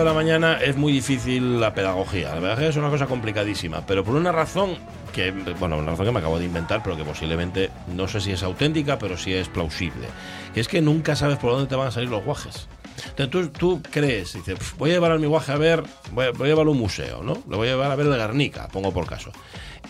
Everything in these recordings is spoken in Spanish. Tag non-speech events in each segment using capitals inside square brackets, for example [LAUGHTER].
De la mañana es muy difícil la pedagogía. La pedagogía es una cosa complicadísima, pero por una razón que, bueno, una razón que me acabo de inventar, pero que posiblemente no sé si es auténtica, pero sí es plausible. Que es que nunca sabes por dónde te van a salir los guajes. Entonces tú, tú crees, dices, "Pf, voy a llevar a mi guaje a ver, voy a, voy a llevarlo a un museo, ¿no? Lo voy a llevar a ver de Guernica, pongo por caso.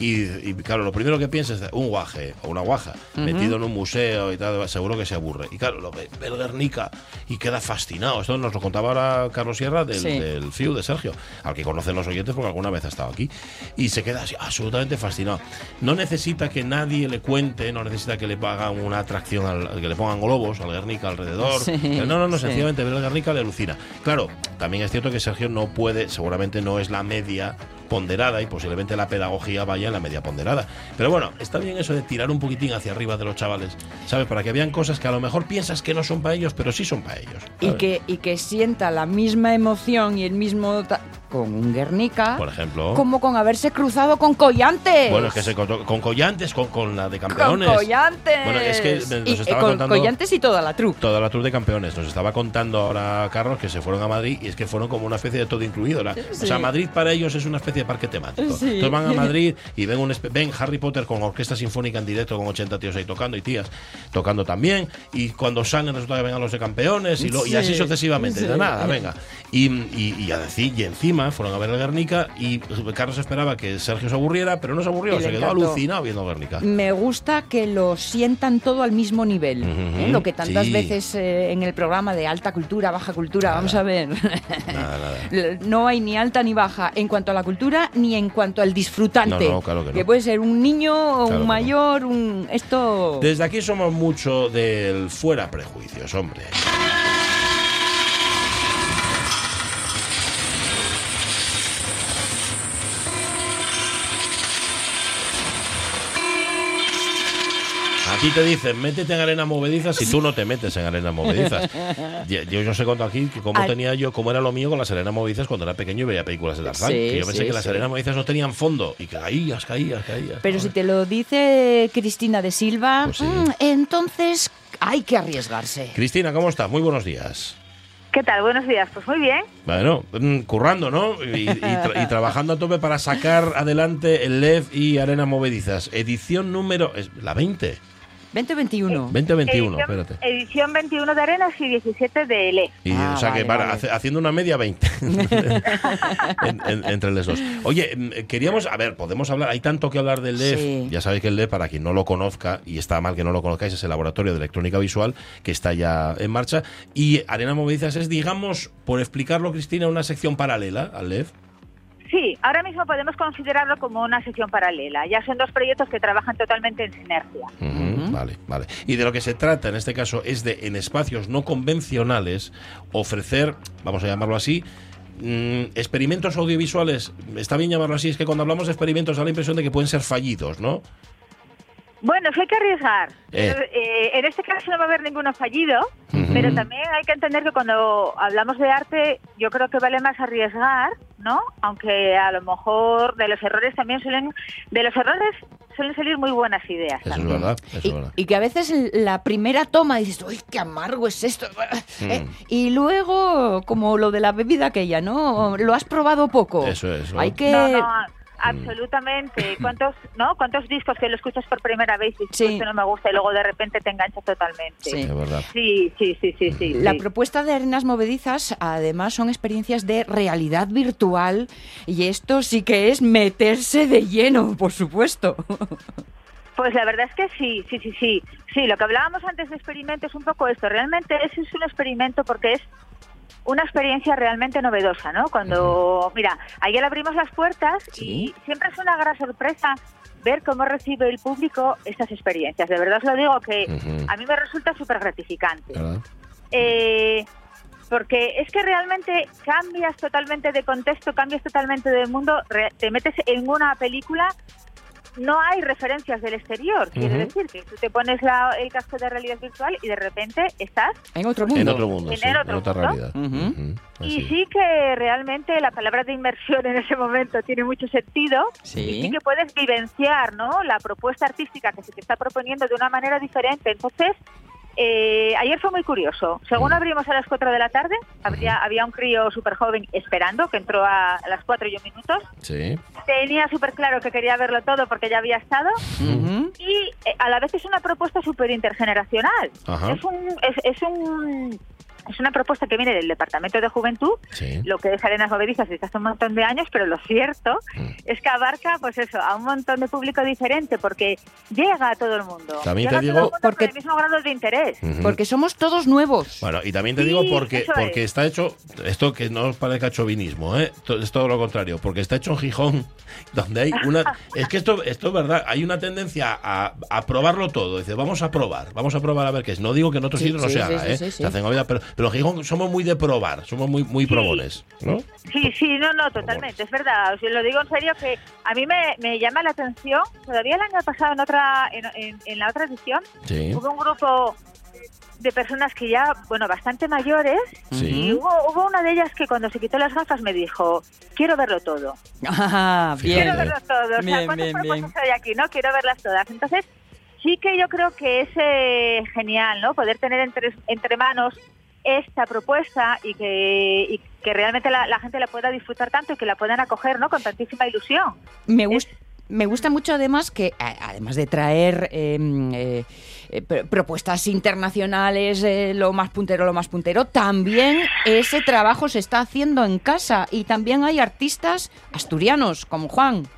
Y, y, claro, lo primero que piensas es un guaje o una guaja metido en un museo y tal, seguro que se aburre. Y claro, lo ve, ve el Guernica y queda fascinado. Esto nos lo contaba ahora Carlos Sierra del, Sí. del FIU de Sergio, al que conocen los oyentes porque alguna vez ha estado aquí. Y se queda así, absolutamente fascinado. No necesita que nadie le cuente, no necesita que le hagan una atracción, al, que le pongan globos al Guernica alrededor. Sí, no, no, no, sí. sencillamente ver el Guernica le alucina. Claro, también es cierto que Sergio no puede, seguramente no es la media ponderada y posiblemente la pedagogía vaya en la media ponderada. Pero bueno, está bien eso de tirar un poquitín hacia arriba de los chavales, ¿sabes? Para que vean cosas que a lo mejor piensas que no son para ellos, pero sí son para ellos. Y que, y que sienta la misma emoción y el mismo con un Guernica Por ejemplo. como con haberse cruzado con Collantes. Bueno, es que se encontró con Collantes, con, con la de con campeones. Collantes. Bueno, es que nos Y, eh, estaba con contando- Collantes y toda la truc. Toda la tour de campeones. Nos estaba contando ahora Carlos que se fueron a Madrid y es que fueron como una especie de todo incluido. La- O sea. Madrid para ellos es una especie de parque temático. Sí. Entonces van a [LAUGHS] Madrid y ven, un ven Harry Potter con orquesta sinfónica en directo con 80 tíos ahí tocando y tías tocando también. Y cuando salen resulta que vengan los de campeones y, lo- y Sí. así sucesivamente. De nada, venga. Y, y, y a decir, y encima fueron a ver el Guernica y Carlos esperaba que Sergio se aburriera, pero no se aburrió, se quedó encantó. alucinado viendo Guernica. Me gusta que lo sientan todo al mismo nivel. ¿eh? Lo que tantas sí. veces eh, en el programa de alta cultura, baja cultura, vamos a ver. Nada, nada. [LAUGHS] No hay ni alta ni baja en cuanto a la cultura ni en cuanto al disfrutante. No, no, claro que no. puede ser un niño o Claro un mayor, un esto. Desde aquí somos mucho del fuera prejuicios, hombre. Aquí te dicen, métete en arena movediza si tú no te metes en arena movedizas. [LAUGHS] Yo, yo he contado aquí que cómo Al- tenía yo, cómo era lo mío con las arenas movedizas cuando era pequeño y veía películas de Tarzán. Sí, que yo pensé sí, que las arenas movedizas no tenían fondo y que caías, caías, caías. Pero si te lo dice Cristina de Silva, Pues sí. mm, entonces hay que arriesgarse. Cristina, ¿cómo estás? Muy buenos días. ¿Qué tal? Buenos días. Pues muy bien. Bueno, mm, currando, ¿no? Y, y tra- y trabajando a tope para sacar adelante el LEV y Arena Movedizas. Edición número. Es la 20. 2021. 2021, edición, espérate. edición 21 de Arenas y 17 de LE. Y, Ah, o sea que para- vale. hace- haciendo una media 20 [LAUGHS] En- en- entre los dos. Oye, mm, queríamos, a ver, podemos hablar, hay tanto que hablar del. Sí. Ya sabéis que el LEV, para quien no lo conozca, y está mal que no lo conozcáis, es el laboratorio de electrónica visual que está ya en marcha. Y Arena Movedizas es, digamos, por explicarlo, Cristina, una sección paralela al LEV. Sí, ahora mismo podemos considerarlo como una sección paralela. Ya son dos proyectos que trabajan totalmente en sinergia. Vale, vale. Y de lo que se trata en este caso es de, en espacios no convencionales, ofrecer, vamos a llamarlo así, mm, experimentos audiovisuales. Está bien llamarlo así, es que cuando hablamos de experimentos da la impresión de que pueden ser fallidos, ¿no? Bueno, sí hay que arriesgar. Eh. Eh, en este caso no va a haber ninguno fallido, pero también hay que entender que cuando hablamos de arte, yo creo que vale más arriesgar, ¿no? Aunque a lo mejor de los errores también suelen, de los errores suelen salir muy buenas ideas. Eso es verdad. Eso Y, es verdad. y que a veces la primera toma dices, uy, qué amargo es esto. [LAUGHS] Eh, Mm. Y luego, como lo de la bebida aquella, ¿no? Lo has probado poco. Eso es, ¿no? Hay que... No, no, absolutamente. [LAUGHS] ¿Cuántos, no? ¿Cuántos discos que lo escuchas por primera vez y dices, Sí. "Esto no me gusta y luego de repente te enganchas totalmente? Sí. Es verdad. Sí, sí, sí, sí, sí. La sí. propuesta de Arenas Movedizas, además, son experiencias de realidad virtual y esto sí que es meterse de lleno, por supuesto. [LAUGHS] Pues la verdad es que sí, sí, sí, sí. Sí, lo que hablábamos antes de experimento es un poco esto. Realmente ese es un experimento porque es una experiencia realmente novedosa, ¿no? Cuando, mira, ayer abrimos las puertas Sí. y siempre es una gran sorpresa ver cómo recibe el público estas experiencias. De verdad os lo digo que a mí me resulta súper gratificante. Eh, porque es que realmente cambias totalmente de contexto, cambias totalmente de mundo, te metes en una película, no hay referencias del exterior, quiere decir que tú te pones la- el casco de realidad virtual y de repente estás En otro mundo. En otro mundo, En sí, otra mundo. realidad. Y sí que realmente la palabra de inmersión en ese momento tiene mucho sentido. Sí. Y sí que puedes vivenciar ¿no? la propuesta artística que se te está proponiendo de una manera diferente. Entonces, eh, ayer fue muy curioso. Según Mm. abrimos a las 4 de la tarde, habría, había un crío súper joven esperando, que entró a, a las 4 y un minutos. Sí. Tenía súper claro que quería verlo todo porque ya había estado. Ujú. Y eh, a la vez es una propuesta súper intergeneracional. Ajá. Es, un, es, es un... Es una propuesta que viene del Departamento de Juventud Sí. lo que es Arenas Movedizas desde hace un montón de años, pero lo cierto Mm. es que abarca, pues eso, a un montón de público diferente, porque llega a todo el mundo. También llega te a todo digo- el mundo Porque- con el mismo grado de interés. Porque somos todos nuevos. Bueno, y también te Sí, digo porque, porque es. está hecho, esto que no os parezca chauvinismo, ¿eh? Es todo lo contrario, porque está hecho en Gijón, [LAUGHS] donde hay una... es que esto, esto es verdad, hay una tendencia a, a probarlo todo. Dice, vamos a probar, vamos a probar a ver qué es. No digo que en otros Sí, sitios no se sí, haga, sí, ¿eh? sí, sí. Se hacen obvias, pero, pero en Gijón somos muy de probar, somos muy, muy probones, ¿no? Sí, sí, no, no, totalmente, es verdad. Lo digo en serio que a mí me, me llama la atención. Todavía el año pasado, en otra en, en- en la otra edición, Sí, hubo un grupo de personas que ya, bueno, bastante mayores, y sí. hubo, hubo una de ellas que cuando se quitó las gafas me dijo, quiero verlo todo. [LAUGHS] Ah, bien. Quiero verlo todo. O sea, Bien, ¿cuántas bien, propuestas bien. hay aquí? No quiero verlas todas. Entonces, sí que yo creo que es eh, genial, ¿no? Poder tener entre, entre manos esta propuesta y que, y que realmente la, la gente la pueda disfrutar tanto y que la puedan acoger, ¿no? Con tantísima ilusión. Me gusta. Me gusta mucho además que, además de traer eh, eh, eh, pr- propuestas internacionales, eh, lo más puntero, lo más puntero, también ese trabajo se está haciendo en casa y también hay artistas asturianos como Juan.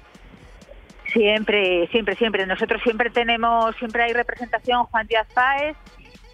Siempre, siempre, siempre. Nosotros siempre tenemos, siempre hay representación. Juan Díaz Páez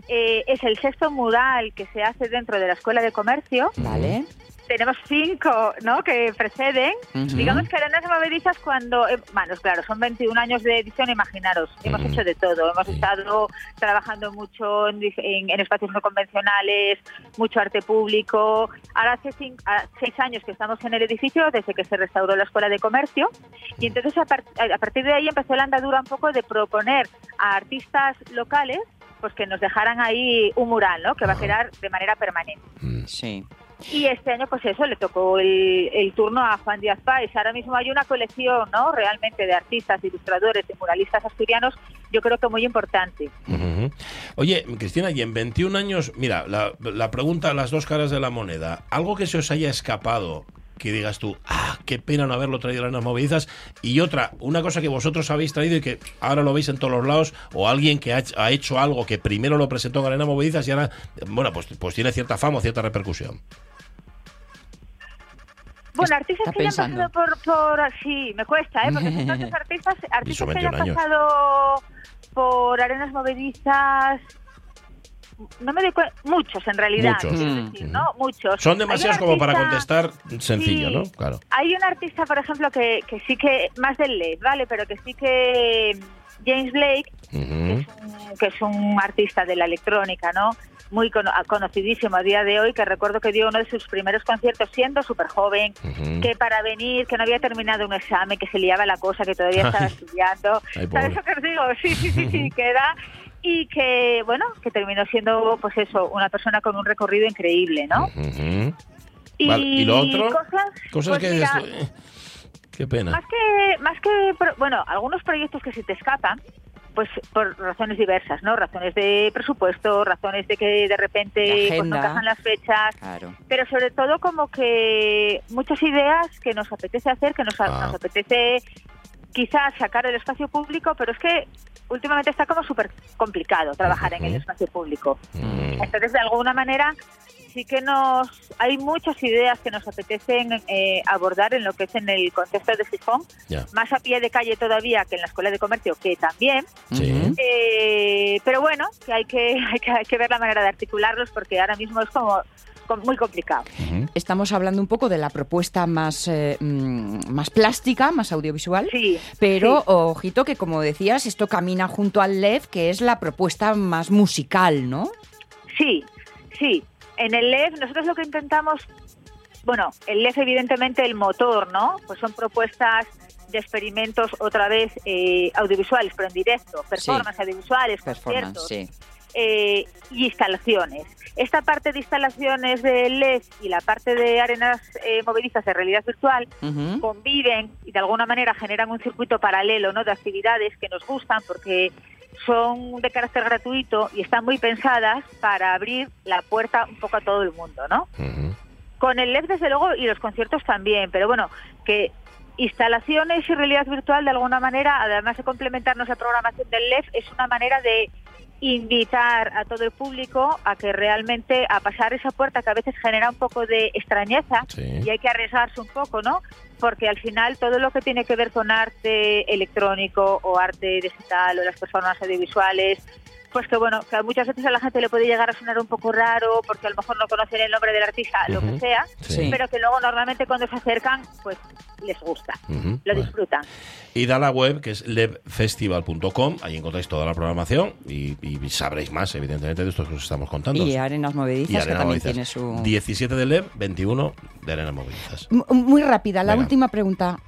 eh, es el sexto mural que se hace dentro de la Escuela de Comercio. ¿Vale? Tenemos cinco, ¿no? Que preceden. Ujú. Digamos que Arenas Movedizas cuando, eh, bueno, claro, son 21 años de edición, imaginaros, hemos hecho de todo, hemos estado trabajando mucho en, dif- en- en espacios no convencionales, mucho arte público. Ahora hace cin- a- seis años que estamos en el edificio, desde que se restauró la Escuela de Comercio, y entonces a, par- a partir de ahí empezó la andadura un poco de proponer a artistas locales pues que nos dejaran ahí un mural, ¿no? Que va a quedar de manera permanente. Mm. Sí. Y este año, pues eso, le tocó el, el turno a Juan Díaz Páez. Ahora mismo hay una colección, ¿no? Realmente de artistas, ilustradores, de muralistas asturianos, yo creo que muy importante. Oye, Cristina, y en 21 años, mira, la, la pregunta, las dos caras de la moneda, algo que se os haya escapado, que digas tú, ah, qué pena no haberlo traído a las movedizas, y otra, una cosa que vosotros habéis traído y que ahora lo veis en todos los lados, o alguien que ha, hecho- ha hecho algo que primero lo presentó en Arena Movedizas y ahora, bueno, pues, pues tiene cierta fama o cierta repercusión. Bueno, Está artistas que hayan pensando. pasado por, por... Sí, me cuesta, ¿eh? Porque son [LAUGHS] tantos artistas, artistas que 21 hayan años. pasado por arenas movedizas... No me doy cuenta... Muchos, en realidad. Muchos. Mm. decir, ¿no? Muchos. Son demasiados como para contestar sencillo, Sí. ¿no? Claro. Hay un artista, por ejemplo, que, que sí que... Más del LED, ¿vale? Pero que sí que... James Blake que es, un, que es un artista de la electrónica, ¿no? Muy cono- conocidísimo a día de hoy, que recuerdo que dio uno de sus primeros conciertos siendo súper joven, que para venir, que no había terminado un examen, que se liaba la cosa, que todavía estaba estudiando. Ay. ¿Sabes lo que os digo? Sí, sí, sí, sí, [LAUGHS] que era... Y que, bueno, que terminó siendo, pues eso, una persona con un recorrido increíble, ¿no? Y, Vale, ¿y lo otro? Cosas, Cosas pues que mira, eh, Qué pena. más que, más que, bueno, algunos proyectos que se te escapan, pues por razones diversas, ¿no? Razones de presupuesto, razones de que de repente pues, no encajan las fechas, Claro. pero sobre todo como que muchas ideas que nos apetece hacer, que nos, a- Ah. nos apetece quizás sacar del espacio público, pero es que últimamente está como súper complicado trabajar en el espacio público. Mm. Entonces, de alguna manera, sí que nos hay muchas ideas que nos apetecen eh, abordar en lo que es en el contexto de Ya. más a pie de calle todavía que en la Escuela de Comercio, que también. Sí. Eh, pero bueno, que hay que, [LAUGHS] hay que hay que ver la manera de articularlos porque ahora mismo es como muy complicado. Estamos hablando un poco de la propuesta más, eh, mm, más plástica, más audiovisual. Sí. Pero sí. ojito que como decías, esto camina junto al LEF, que es la propuesta más musical, ¿no? Sí, sí. En el LEF nosotros lo que intentamos, bueno, el LEF evidentemente el motor, ¿no? Pues son propuestas de experimentos otra vez eh, audiovisuales, pero en directo, performances audiovisuales, Performance, conciertos, sí. Eh, y instalaciones. Esta parte de instalaciones de LED y la parte de arenas eh, movedizas de realidad virtual conviven y de alguna manera generan un circuito paralelo ¿no? de actividades que nos gustan porque son de carácter gratuito y están muy pensadas para abrir la puerta un poco a todo el mundo, ¿no? Con el LED, desde luego, y los conciertos también, pero bueno, que instalaciones y realidad virtual, de alguna manera, además de complementarnos la programación del LED, es una manera de invitar a todo el público a que realmente a pasar esa puerta que a veces genera un poco de extrañeza Sí. y hay que arriesgarse un poco, ¿no? Porque al final todo lo que tiene que ver con arte electrónico o arte digital o las personas audiovisuales, pues que bueno, que muchas veces a la gente le puede llegar a sonar un poco raro porque a lo mejor no conocen el nombre del artista, lo que sea, Sí. pero que luego normalmente cuando se acercan, pues les gusta, lo Bueno. disfrutan. Y da la web que es levfestival.com, ahí encontráis toda la programación y, y sabréis más, evidentemente, de esto que os estamos contando. Y Arenas Movedizas, Y que Arena también Movedizas. tiene su... 17 de Lev, 21 de Arena Movedizas. M- Muy rápida, la Venga. última pregunta.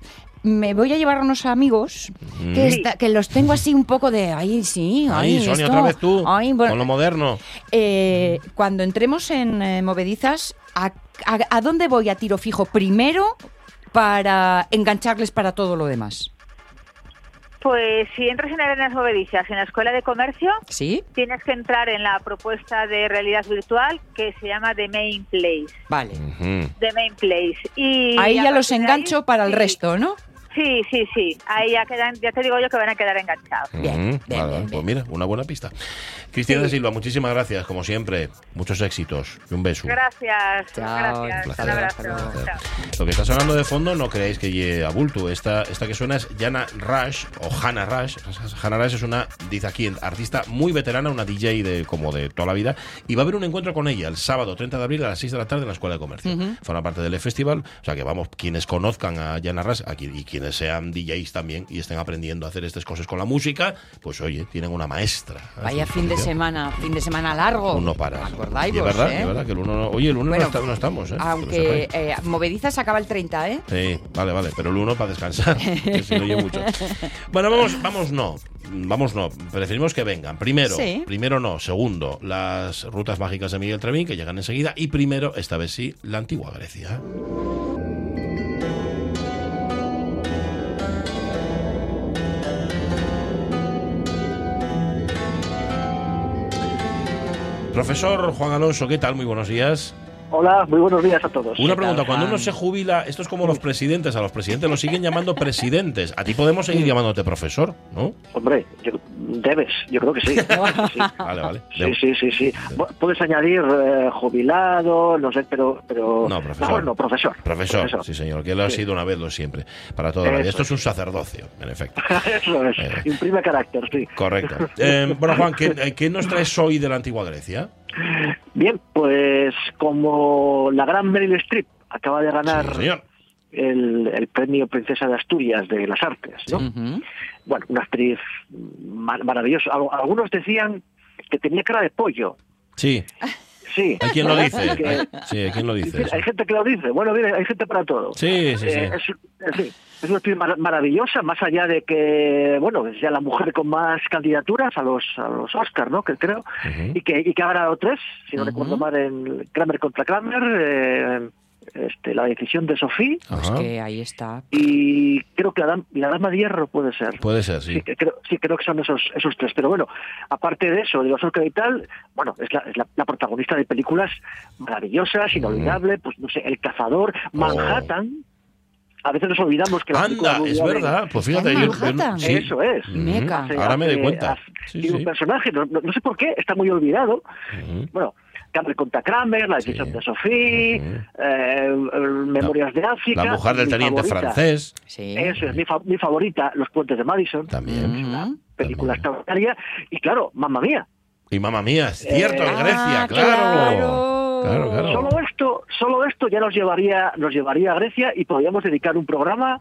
Me voy a llevar a unos amigos que, está- que los tengo así un poco de, ay, sí, ay, Ahí, Sonia, esto, otra vez tú, ay, bueno, con lo moderno. eh, cuando entremos en eh, Movedizas, ¿a, a, a dónde voy a tiro fijo primero para engancharles para todo lo demás? Pues si entras en Arenas Movedizas, en la Escuela de Comercio, ¿Sí? tienes que entrar en la propuesta de realidad virtual que se llama The Main Place. Vale. The Main Place. Y Ahí ya los ahí, engancho para el sí, resto, ¿no? Sí, sí, sí. Ahí ya quedan, ya te digo yo que van a quedar enganchados. Bien, bien, vale, bien. Pues mira, una buena pista. Cristina de Silva, muchísimas gracias, como siempre. Muchos éxitos y un beso. Gracias, Chao, gracias. placer, Un abrazo. Chao. Lo que está sonando de fondo no creéis que lleve a bulto. Esta, esta que suena es Jana Rush o Hannah Rush. Hannah Rush es una, dice aquí, artista muy veterana, una DJ de como de toda la vida. Y va a haber un encuentro con ella el sábado 30 de abril a las 6 de la tarde en la Escuela de Comercio. Forma parte del festival. O sea que vamos, quienes conozcan a Jana Rush aquí, y quienes sean DJs también y estén aprendiendo a hacer estas cosas con la música, pues oye, tienen una maestra. a Vaya fin de semana, fin de semana largo. Uno para. Acordáis es verdad, ¿eh? es verdad que el uno no, Oye, el uno Bueno, no, está- no estamos, ¿eh? Aunque eh, Movedizas acaba el 30, ¿eh? Sí, vale, vale, pero el uno para descansar, [LAUGHS] que se oye mucho. Bueno, vamos, vamos no, vamos no, preferimos que vengan. Primero, Sí. primero no, segundo, las rutas mágicas de Miguel Trevín, que llegan enseguida, y primero, esta vez sí, la antigua Grecia. Profesor Juan Alonso, ¿qué tal? Muy buenos días. Hola, muy buenos días a todos. Una ¿Qué pregunta, cuando uno se jubila, esto es como los presidentes, a los presidentes los siguen llamando presidentes. A ti podemos seguir llamándote profesor, ¿no? Hombre, yo- debes, yo creo que sí. [LAUGHS] sí. Vale, vale. Sí, sí, sí, Puedes añadir eh, jubilado, no sé, pero... pero No, profesor. Mejor no, profesor. Profesor, sí señor, que lo ha sido una vez, lo siempre, para toda la vida. Esto es un sacerdocio, en efecto. [LAUGHS] Eso es, Eh. imprime carácter, sí. Correcto. [LAUGHS] Eh, bueno, Juan, ¿qué, eh, qué nos traes hoy de la antigua Grecia? Bien, pues como la gran Meryl Streep acaba de ganar Sí, el, el premio Princesa de Asturias de las Artes, ¿no? Bueno, una actriz mar- maravillosa. Al- Algunos decían que tenía cara de pollo. Sí, [LAUGHS] Sí. hay quien lo dice. [LAUGHS] Que- sí, hay quien lo dice. Hay gente que lo dice. Bueno, mire, hay gente para todo. Sí, sí, sí. Eh, es, en fin, es una actriz mar- maravillosa, más allá de que, bueno, es ya la mujer con más candidaturas a los a los Oscars, ¿no? Que creo. Y que, y que ha ganado tres, si no recuerdo mal, en Kramer contra Kramer, eh, este, la decisión de Sofía. Pues que ahí está. Y creo que la, dam- la dama de hierro puede ser. Puede ser, sí. Sí, que creo, sí, creo que son esos, esos tres. Pero bueno, aparte de eso, de los Oscar y tal, bueno, es la, es la, la protagonista de películas maravillosas, inolvidable, pues no sé, El Cazador, Manhattan. A veces nos olvidamos que la Oh. Anda, de es Woody Allen- verdad. Pues fíjate, yo, yo sí. Eso es. Ujú. Meca. Hace- Ahora me doy cuenta. hace- Sí, tiene sí. un personaje, no, no- no sé por qué, está muy olvidado. Bueno, Kramer contra Kramer, La decisión Sí. de Sofía, eh, Memorias de África. La mujer del teniente favorita. francés Sí. Eso es mi, fa- mi favorita, Los puentes de Madison. también. Ujú. película También. extraordinaria. Y claro, mamma mía, Y mamá mía, es cierto, en Eh, Grecia, Ah, claro. claro. Claro, claro. solo esto, solo esto ya nos llevaría, nos llevaría a Grecia y podríamos dedicar un programa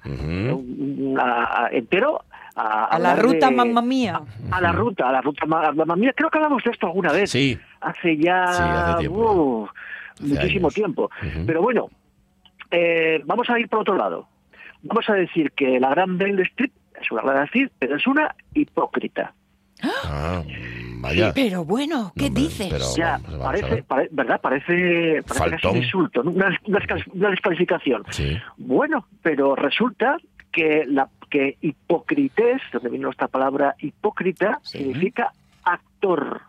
a- a- entero a, A la ruta, de- mamma mía. A la ruta, a la ruta ma- mamma mía. Creo que hablamos de esto alguna vez. Sí, Hace ya Sí, hace tiempo. uh, muchísimo años. tiempo. Pero bueno, eh, vamos a ir por otro lado. Vamos a decir que la gran Meryl Streep es una gran actriz, pero es una hipócrita. Ah, vaya. Pero bueno, ¿qué No, dices? pero- ya, vamos, vamos a parece, pare- ¿verdad? Parece, parece un insulto, ¿no? una, una una descalificación. Sí. Bueno, pero resulta que la que hipocrités, donde vino esta palabra hipócrita, Sí. significa actor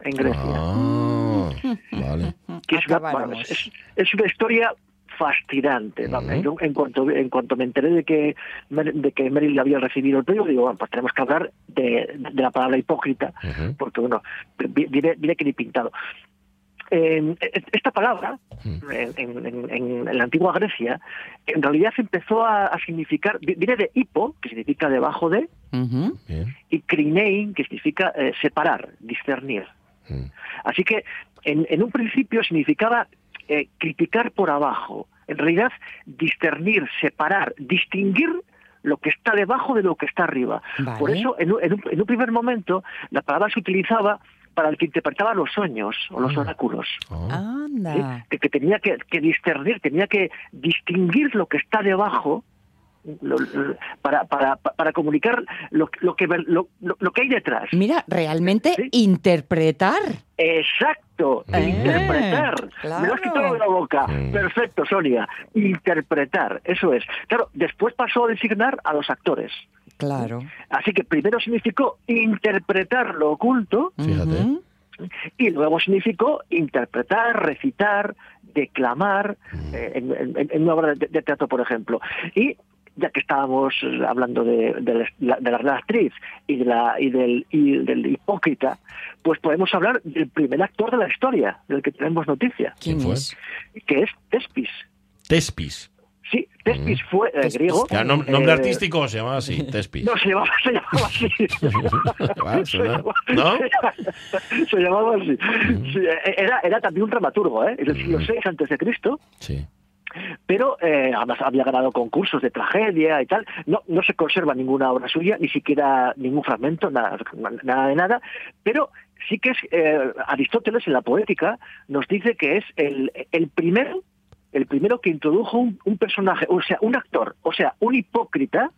en Grecia. Ah, [LAUGHS] vale. que es una, Acabáramos. bueno, es, es una historia fascinante. Yo, en cuanto en cuanto me enteré de que Mer- de que Meryl había recibido el premio, digo, bueno, pues tenemos que hablar de, de la palabra hipócrita, porque bueno, vi- diré, diré que ni pintado. Eh, esta palabra, Mm. en, en- en- en la antigua Grecia, en realidad empezó a, a significar, vi- viene de hipo, que significa debajo de, y krinein, que significa eh, separar, discernir. Mm. Así que en, en un principio significaba eh, criticar por abajo, en realidad discernir, separar, distinguir lo que está debajo de lo que está arriba. Vale. Por eso, en un, en un- en un primer momento, la palabra se utilizaba para el que interpretaba los sueños o los Mm. oráculos. Ah. ¿sí? Anda. Que, que tenía que, que discernir, tenía que distinguir lo que está debajo lo- para, para, para comunicar lo, lo que, lo, lo- lo que hay detrás. Mira, realmente Sí. interpretar. Exacto, Eh, interpretar. claro. Me lo has quitado de la boca. Mm. Perfecto, Sonia. Interpretar, eso es. Claro, después pasó a designar a los actores. Claro. Así que primero significó interpretar lo oculto Fíjate. Y luego significó interpretar, recitar, declamar Mm. eh, en, en- en una obra de, de teatro, por ejemplo. Y ya que estábamos eh, hablando de, de la, de la gran actriz y, de la, y, del, y del hipócrita, pues podemos hablar del primer actor de la historia, del que tenemos noticia, ¿Quién ¿Quién fue? es? que es Tespis. Tespis. Sí, Tespis Mm. fue eh, Tespis. griego. Ya, nom- nombre eh, artístico se llamaba así, [LAUGHS] Tespis. No, se llamaba, se llamaba así. [LAUGHS] Se llamaba- ¿No? [LAUGHS] Se llamaba así. Sí, era, era también un dramaturgo, ¿eh? Es del siglo VI antes de Cristo, Sí. Pero eh, además había ganado concursos de tragedia y tal. No, no se conserva ninguna obra suya, ni siquiera ningún fragmento, nada, nada de nada. Pero sí que es eh, Aristóteles en la poética nos dice que es el, el primero el primero que introdujo un, un personaje, o sea, un actor, o sea, un hipócrita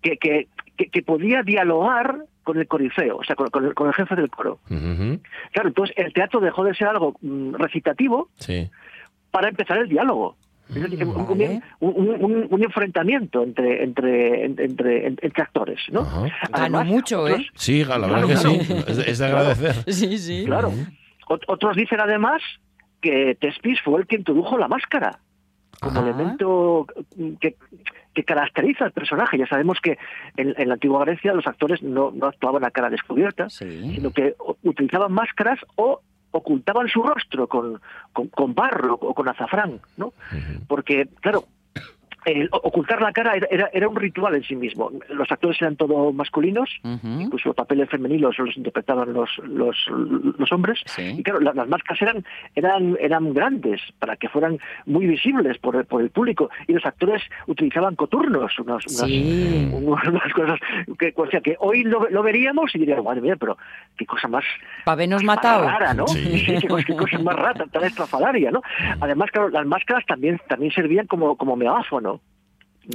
que, que, que, que podía dialogar con el corifeo, o sea, con, con el, con el jefe del coro. Ujú. Claro, entonces el teatro dejó de ser algo mm, recitativo Sí. Para empezar el diálogo. Es decir, un, un- Vale. un- un- un enfrentamiento entre entre entre, entre actores, ¿no? Ganó mucho, ¿eh? otros- Sí, la verdad que sí. Es, es de agradecer. Sí, sí. Claro. Ot- Otros dicen además que Tespis fue el que introdujo la máscara como Ajá. elemento que, que caracteriza al personaje. Ya sabemos que en, en la antigua Grecia los actores no, no actuaban a cara descubierta, Sí. sino que utilizaban máscaras o ocultaban su rostro con, con, con barro o con azafrán, ¿no? Porque, claro, el ocultar la cara era, era, era un ritual en sí mismo. Los actores eran todos masculinos, Ujú. incluso los papeles femeninos los interpretaban los, los, los hombres. Sí. Y claro, la- las máscaras eran, eran, eran grandes para que fueran muy visibles por, el- por el público. Y los actores utilizaban coturnos, unas, unas, Sí. unas cosas que, o sea, que hoy lo, lo veríamos y diríamos, madre mía, pero qué cosa más matado. rara, ¿no? Sí. [LAUGHS] qué, cosa, qué cosa más rara, tan estrafalaria, ¿no? Además, claro, las máscaras también, también servían como, como megáfono.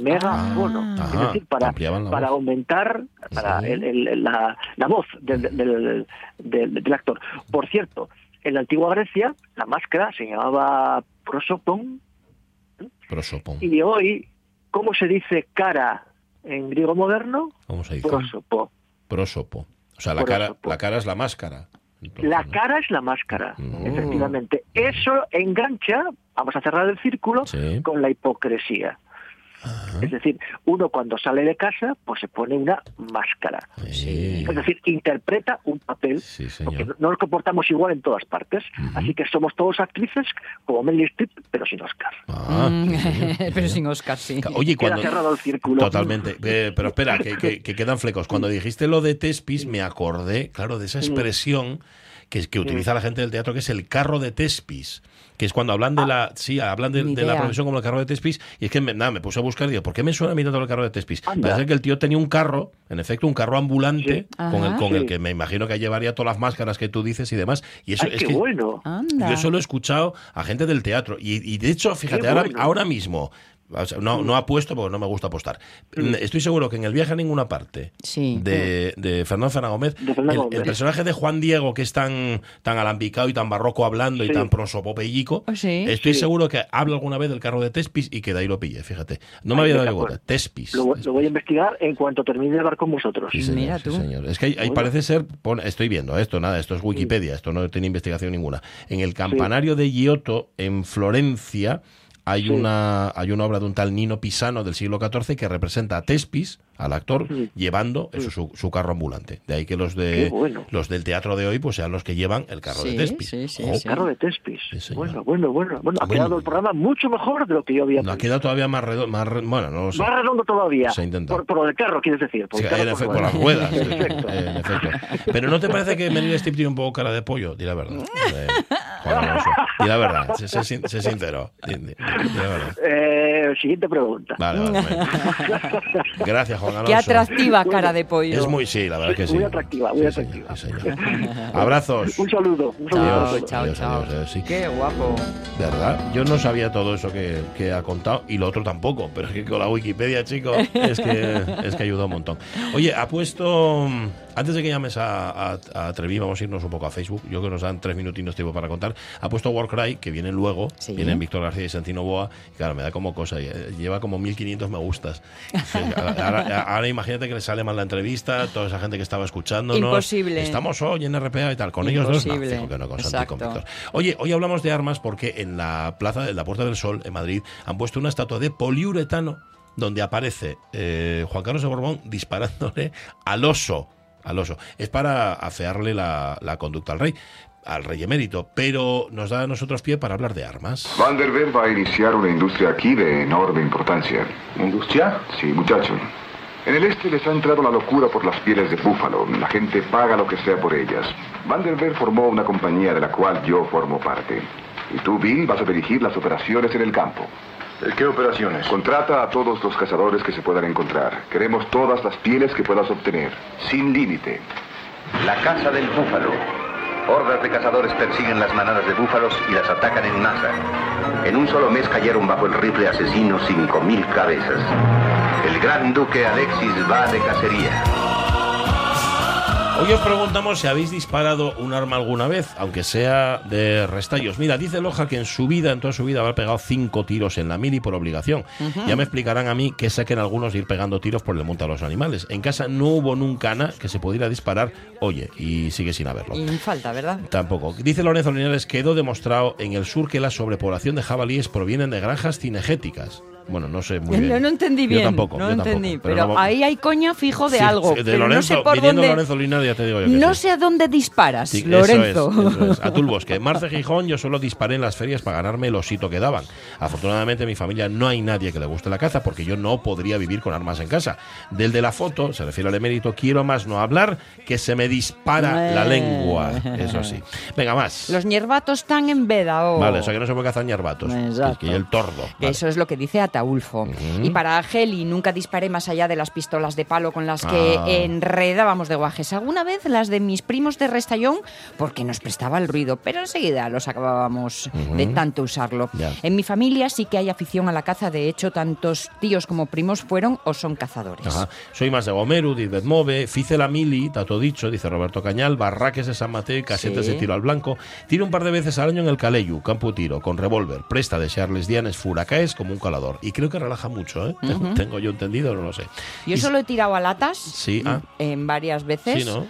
Megáfono. Ah. es decir, para, para voz. aumentar para Sí. el- el- la, la voz del, del- del- del actor. Por cierto, en la antigua Grecia, la máscara se llamaba prosopon Prosopon. y hoy, ¿cómo se dice cara en griego moderno? ¿Cómo se dice? Prosopo. Prósopo. O sea, la cara, la cara es la máscara. Entonces, La ¿no? cara es la máscara, Mm. efectivamente. Eso engancha, vamos a cerrar el círculo, Sí. con la hipocresía. Es decir, uno cuando sale de casa, pues se pone una máscara. Sí. Es decir, interpreta un papel, Sí, porque no nos comportamos igual en todas partes. Así que somos todos actrices como Meryl Streep, pero sin Oscar. Ah, Mm. [LAUGHS] Pero sin Oscar, sí. Oye, Queda cuando... cerrado el círculo. Totalmente. [LAUGHS] Eh, pero espera, que, que- que quedan flecos. Cuando dijiste lo de Tespis, me acordé, claro, de esa expresión que, que utiliza la gente del teatro, que es el carro de Tespis. Que es cuando hablan de la sí hablan de, la profesión como el carro de Tespis y es que me, nada, me puse a buscar y digo, ¿por qué me suena a mí tanto el carro de Tespis? Anda. Parece que el tío tenía un carro, en efecto, un carro ambulante Sí. con, el, con el que me imagino que llevaría todas las máscaras que tú dices y demás. Y eso Ay, es qué que bueno. Anda. yo solo he escuchado a gente del teatro. Y, y de hecho, fíjate, ahora, ahora mismo, o sea, no, no apuesto porque no me gusta apostar. Mm. Estoy seguro que en el viaje a ninguna parte Sí. de, de Fernando Fernández Gómez, De Fernando el, Gómez. el personaje de Juan Diego, que es tan, tan alambicado y tan barroco hablando y tan prosopopellico, sí. estoy Sí. seguro que habla alguna vez del carro de Tespis y que de ahí lo pillé, fíjate. No me había dado acuerdo. cuenta. Tespis. Lo, lo voy a investigar en cuanto termine de hablar con vosotros. Sí, señor, Mira sí, tú. señor. Es que ahí, parece ser, estoy viendo esto, nada, esto es Wikipedia, esto no tiene investigación ninguna. En el campanario de Giotto, en Florencia, hay, Sí. una, hay una obra de un tal Nino Pisano del siglo XIV que representa a Tespis, al actor, Sí. llevando eso, su, su carro ambulante. De ahí que los, de, bueno. los del teatro de hoy pues sean los que llevan el carro Sí, de Tespis. sí, sí, Ojo, sí. Carro de Tespis. Bueno, bueno, bueno. Bueno, ha Bueno. quedado el programa mucho mejor de lo que yo había No ha quedado todavía más redondo, más re- bueno, no lo sé. Más redondo todavía. Se ha intentado. Por, por lo del carro, quieres decir. Por Sí, el carro en por efecto, lo por las ruedas. [LAUGHS] efecto. en efecto. Pero ¿no te parece que Meryl Streep tiene un poco cara de pollo? Di la verdad. [LAUGHS] Eh. Di la verdad. Sé, sé sé sincero. Di, di- di la verdad. Eh, siguiente pregunta. Vale, vale. [LAUGHS] Gracias, Juan Alonso. Qué atractiva cara de pollo. Es muy, sí, la verdad que sí. Muy atractiva, muy Sí, señor, atractiva. sí, señor. [LAUGHS] Abrazos. Un saludo. Un saludo Chao, chao, Adiós, chao. adiós, adiós, sí. Qué guapo. ¿Verdad? Yo no sabía todo eso que, que ha contado y lo otro tampoco, pero es que con la Wikipedia, chico, es que, es que ayuda un montón. Oye, ha puesto, mm, antes de que llames a, a, a Trevi, vamos a irnos un poco a Facebook, yo creo que nos dan tres minutinos tiempo para contar, ha puesto Warcry, que viene luego, Sí. vienen Víctor García y Santino Boa, y claro, me da como cosa, eh, lleva como 1500 me gustas. [LAUGHS] Ahora, ahora imagínate que le sale mal la entrevista, toda esa gente que estaba escuchándonos. Imposible. Estamos hoy en RPA y tal, con ellos dos, no, que no, con Santi con. Víctor. Oye, hoy hablamos de armas porque en la plaza de la Puerta del Sol, en Madrid, han puesto una estatua de poliuretano donde aparece eh, Juan Carlos de Borbón disparándole al oso. Al oso. Es para afearle la, la conducta al rey, al rey emérito, pero nos da a nosotros pie para hablar de armas. Van der Ven va a iniciar una industria aquí de enorme importancia. ¿Industria? Sí, muchacho. En el este les ha entrado la locura por las pieles de búfalo. La gente paga lo que sea por ellas. Van der Ven formó una compañía de la cual yo formo parte. Y tú, Bill, vas a dirigir las operaciones en el campo. ¿Qué operaciones? Contrata a todos los cazadores que se puedan encontrar. Queremos todas las pieles que puedas obtener, sin límite. La caza del búfalo. Hordas de cazadores persiguen las manadas de búfalos y las atacan en masa. En un solo mes cayeron bajo el rifle asesino 5.000 cabezas. El gran duque Alexis va de cacería. Hoy os preguntamos si habéis disparado un arma alguna vez, aunque sea de restallos. Mira, dice Loja que en su vida, en toda su vida, habrá pegado cinco tiros en la mili por obligación. Ya me explicarán a mí que saquen algunos de ir pegando tiros por el monte a los animales. En casa no hubo nunca nada que se pudiera disparar, oye, y sigue sin haberlo. Y falta, ¿verdad? Tampoco. Dice Lorenzo Linares, quedó demostrado en el sur que la sobrepoblación de jabalíes provienen de granjas cinegéticas. Bueno, no sé muy bien. No, no entendí bien. Yo tampoco. no yo tampoco, entendí. Pero, no- ahí hay coña fijo de Sí, algo. de pero Lorenzo, no sé por dónde. Lorenzo Linares, ya te digo yo que no sí. sé a dónde disparas, Sí, Lorenzo. Eso es, eso es. A Tulbosque. [LAUGHS] Marce Gijón, yo solo disparé en las ferias para ganarme el osito que daban. Afortunadamente, en mi familia no hay nadie que le guste la caza porque yo no podría vivir con armas en casa. Del de la foto, se refiere al emérito, quiero más no hablar que se me dispara la Eh. lengua. Eso sí. Venga, más. Los ñerbatos están en veda. oh. Vale, o sea que no se puede cazar ñarbatos. Exacto. Que, que el tordo. Que Vale. Eso es lo que dice Ataulfo. Y para Geli, nunca disparé más allá de las pistolas de palo con las que Ah. enredábamos de guajes. Alguna vez las de mis primos de Restallón, porque nos prestaba el ruido, pero enseguida los acabábamos de tanto usarlo. En mi familia sí que hay afición a la caza. De hecho, tantos tíos como primos fueron o son cazadores. Ajá. Soy más de Gomeru, de Move, Fice la Mili, tato dicho, dice Roberto Cañal, Barraques de San Mateo Sí. de tiro al blanco. Tiro un par de veces al año en el Caleyu, campo tiro, con revólver. Presta de Charles Dianes Furacaes como un calador. Y creo que relaja mucho, ¿eh? Tengo- Tengo yo entendido, no lo sé. Yo Y- solo he tirado a latas Sí, ah. en varias veces. Sí, ¿no?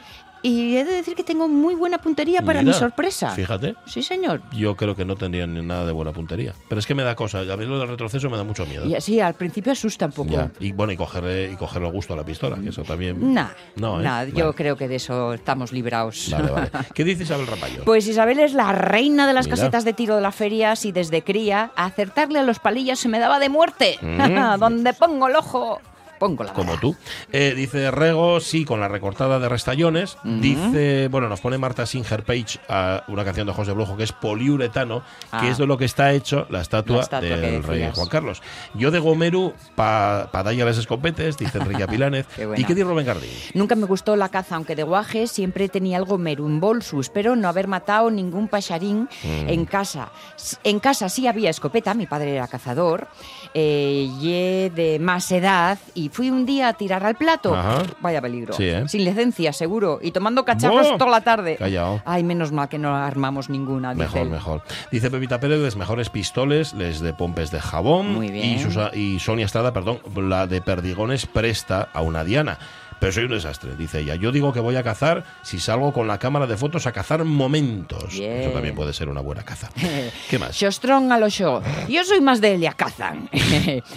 Y he de decir que tengo muy buena puntería para Mira, mi sorpresa. Fíjate. Sí, señor. Yo creo que no tendría ni nada de buena puntería. Pero es que me da cosa. Abrirlo del retroceso me da mucho miedo. Y así, al principio asusta un poco. Ya. Y bueno, y cogerle, y cogerle gusto a la pistola, que eso también. Nah, No, ¿eh? nah, yo Vale. creo que de eso estamos librados. Vale, vale. [LAUGHS] ¿Qué dice Isabel Rapayo? Pues Isabel es la reina de las Mira. casetas de tiro de las ferias y desde cría acertarle a los palillos se me daba de muerte. Mm. [LAUGHS] Donde pongo el ojo, pongo la como tú. Eh, dice Rego, sí, con la recortada de restallones. Dice, bueno, nos pone Marta Singer Page a una canción de José Brujo que es poliuretano, Ah. que es de lo que está hecho la estatua, La estatua del rey. Juan Carlos. Yo de Gomeru, pa, pa dalle a las escopetes, dice Enrique [LAUGHS] Pilánez. Qué buena. ¿Y qué dice Rubén Gardín? Nunca me gustó la caza, aunque de guaje siempre tenía algo merumbolso. Espero no haber matado ningún pacharín Mm. en casa. En casa sí había escopeta, mi padre era cazador, eh, ye de más edad, y fui un día a tirar al plato. Ajá. Vaya peligro. Sí, ¿eh? Sin licencia, seguro. Y tomando cacharros ¡Buah! toda la tarde. Callao. Ay, menos mal que no armamos ninguna. dice Mejor, él. mejor. Dice Pepita Pérez, les mejores pistoles, les de pompes de jabón. Muy bien. Y, Susa- y Sonia Estrada, perdón, la de perdigones presta a una diana. Pero soy un desastre, dice ella. Yo digo que voy a cazar si salgo con la cámara de fotos a cazar momentos. Eso también puede ser una buena caza. [LAUGHS] ¿Qué más? Xostrón a lo xo. Yo soy más de Elia Cazan. [LAUGHS]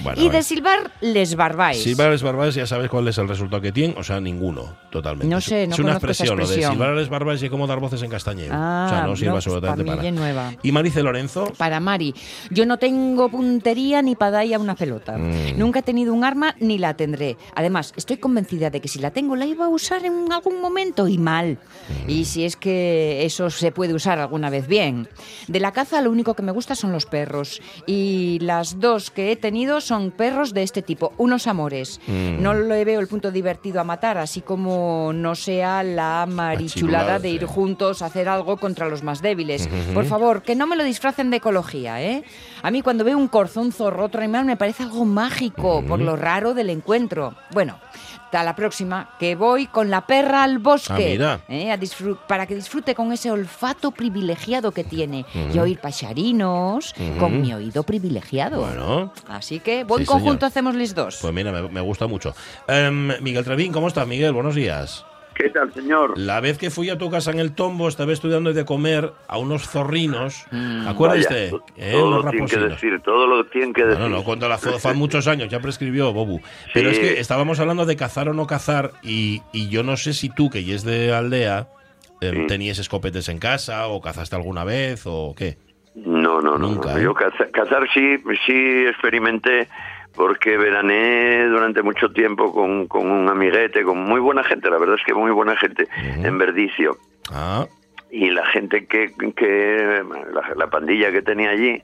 Bueno, y de silbar les barbáis. Silbar a les barbas ya sabes cuál es el resultado que tienen, o sea, ninguno, totalmente. No sé, no Es una esa expresión, lo de expresión. a les barbas y como dar voces en castañeo. Ah, o sea, no sirve no, absolutamente mí para nada. nueva. Y Marice Lorenzo, Para Mari, yo no tengo puntería ni para dar a una pelota. Mm. Nunca he tenido un arma ni la tendré. Además, estoy convencida de que si la tengo la iba a usar en algún momento y mal. Mm. Y si es que eso se puede usar alguna vez bien. De la caza lo único que me gusta son los perros. Y las dos que he tenido son perros de este tipo, unos amores. Mm. No le veo el punto divertido a matar, así como no sea la marichulada de ir juntos a hacer algo contra los más débiles. Por favor, que no me lo disfracen de ecología, ¿eh? A mí cuando veo un corzo, un zorro, otro animal, me parece algo mágico, por lo raro del encuentro. Bueno, hasta la próxima, que voy con la perra al bosque. Ah, mira. ¿eh? A para que disfrute con ese olfato privilegiado que tiene. Y oír pacharinos con mi oído privilegiado. bueno, Así que buen Sí, señor. conjunto hacemos los dos. pues mira, me, me gusta mucho. Em, Miguel Trevín, ¿cómo estás, Miguel? Buenos días. ¿Qué tal, señor? La vez que fui a tu casa en el Tombo, estaba estudiando de comer a unos zorrinos. ¿Acuerdas Vaya, usted? to- Eh, todo lo tienen que decir, todo lo tienen que decir. No, no, no, cuando la fue muchos años, ya prescribió Bobu. Pero es que estábamos hablando de cazar o no cazar y, y yo no sé si tú, que ya es de aldea, eh, Sí. tenías escopetes en casa o cazaste alguna vez o qué. No, no. Nunca, no. ¿eh? Yo caza- cazar sí, sí experimenté porque veraneé durante mucho tiempo con, con un amiguete, con muy buena gente, la verdad es que muy buena gente, en Verdicio. Ah, y la gente que, que la, la pandilla que tenía allí,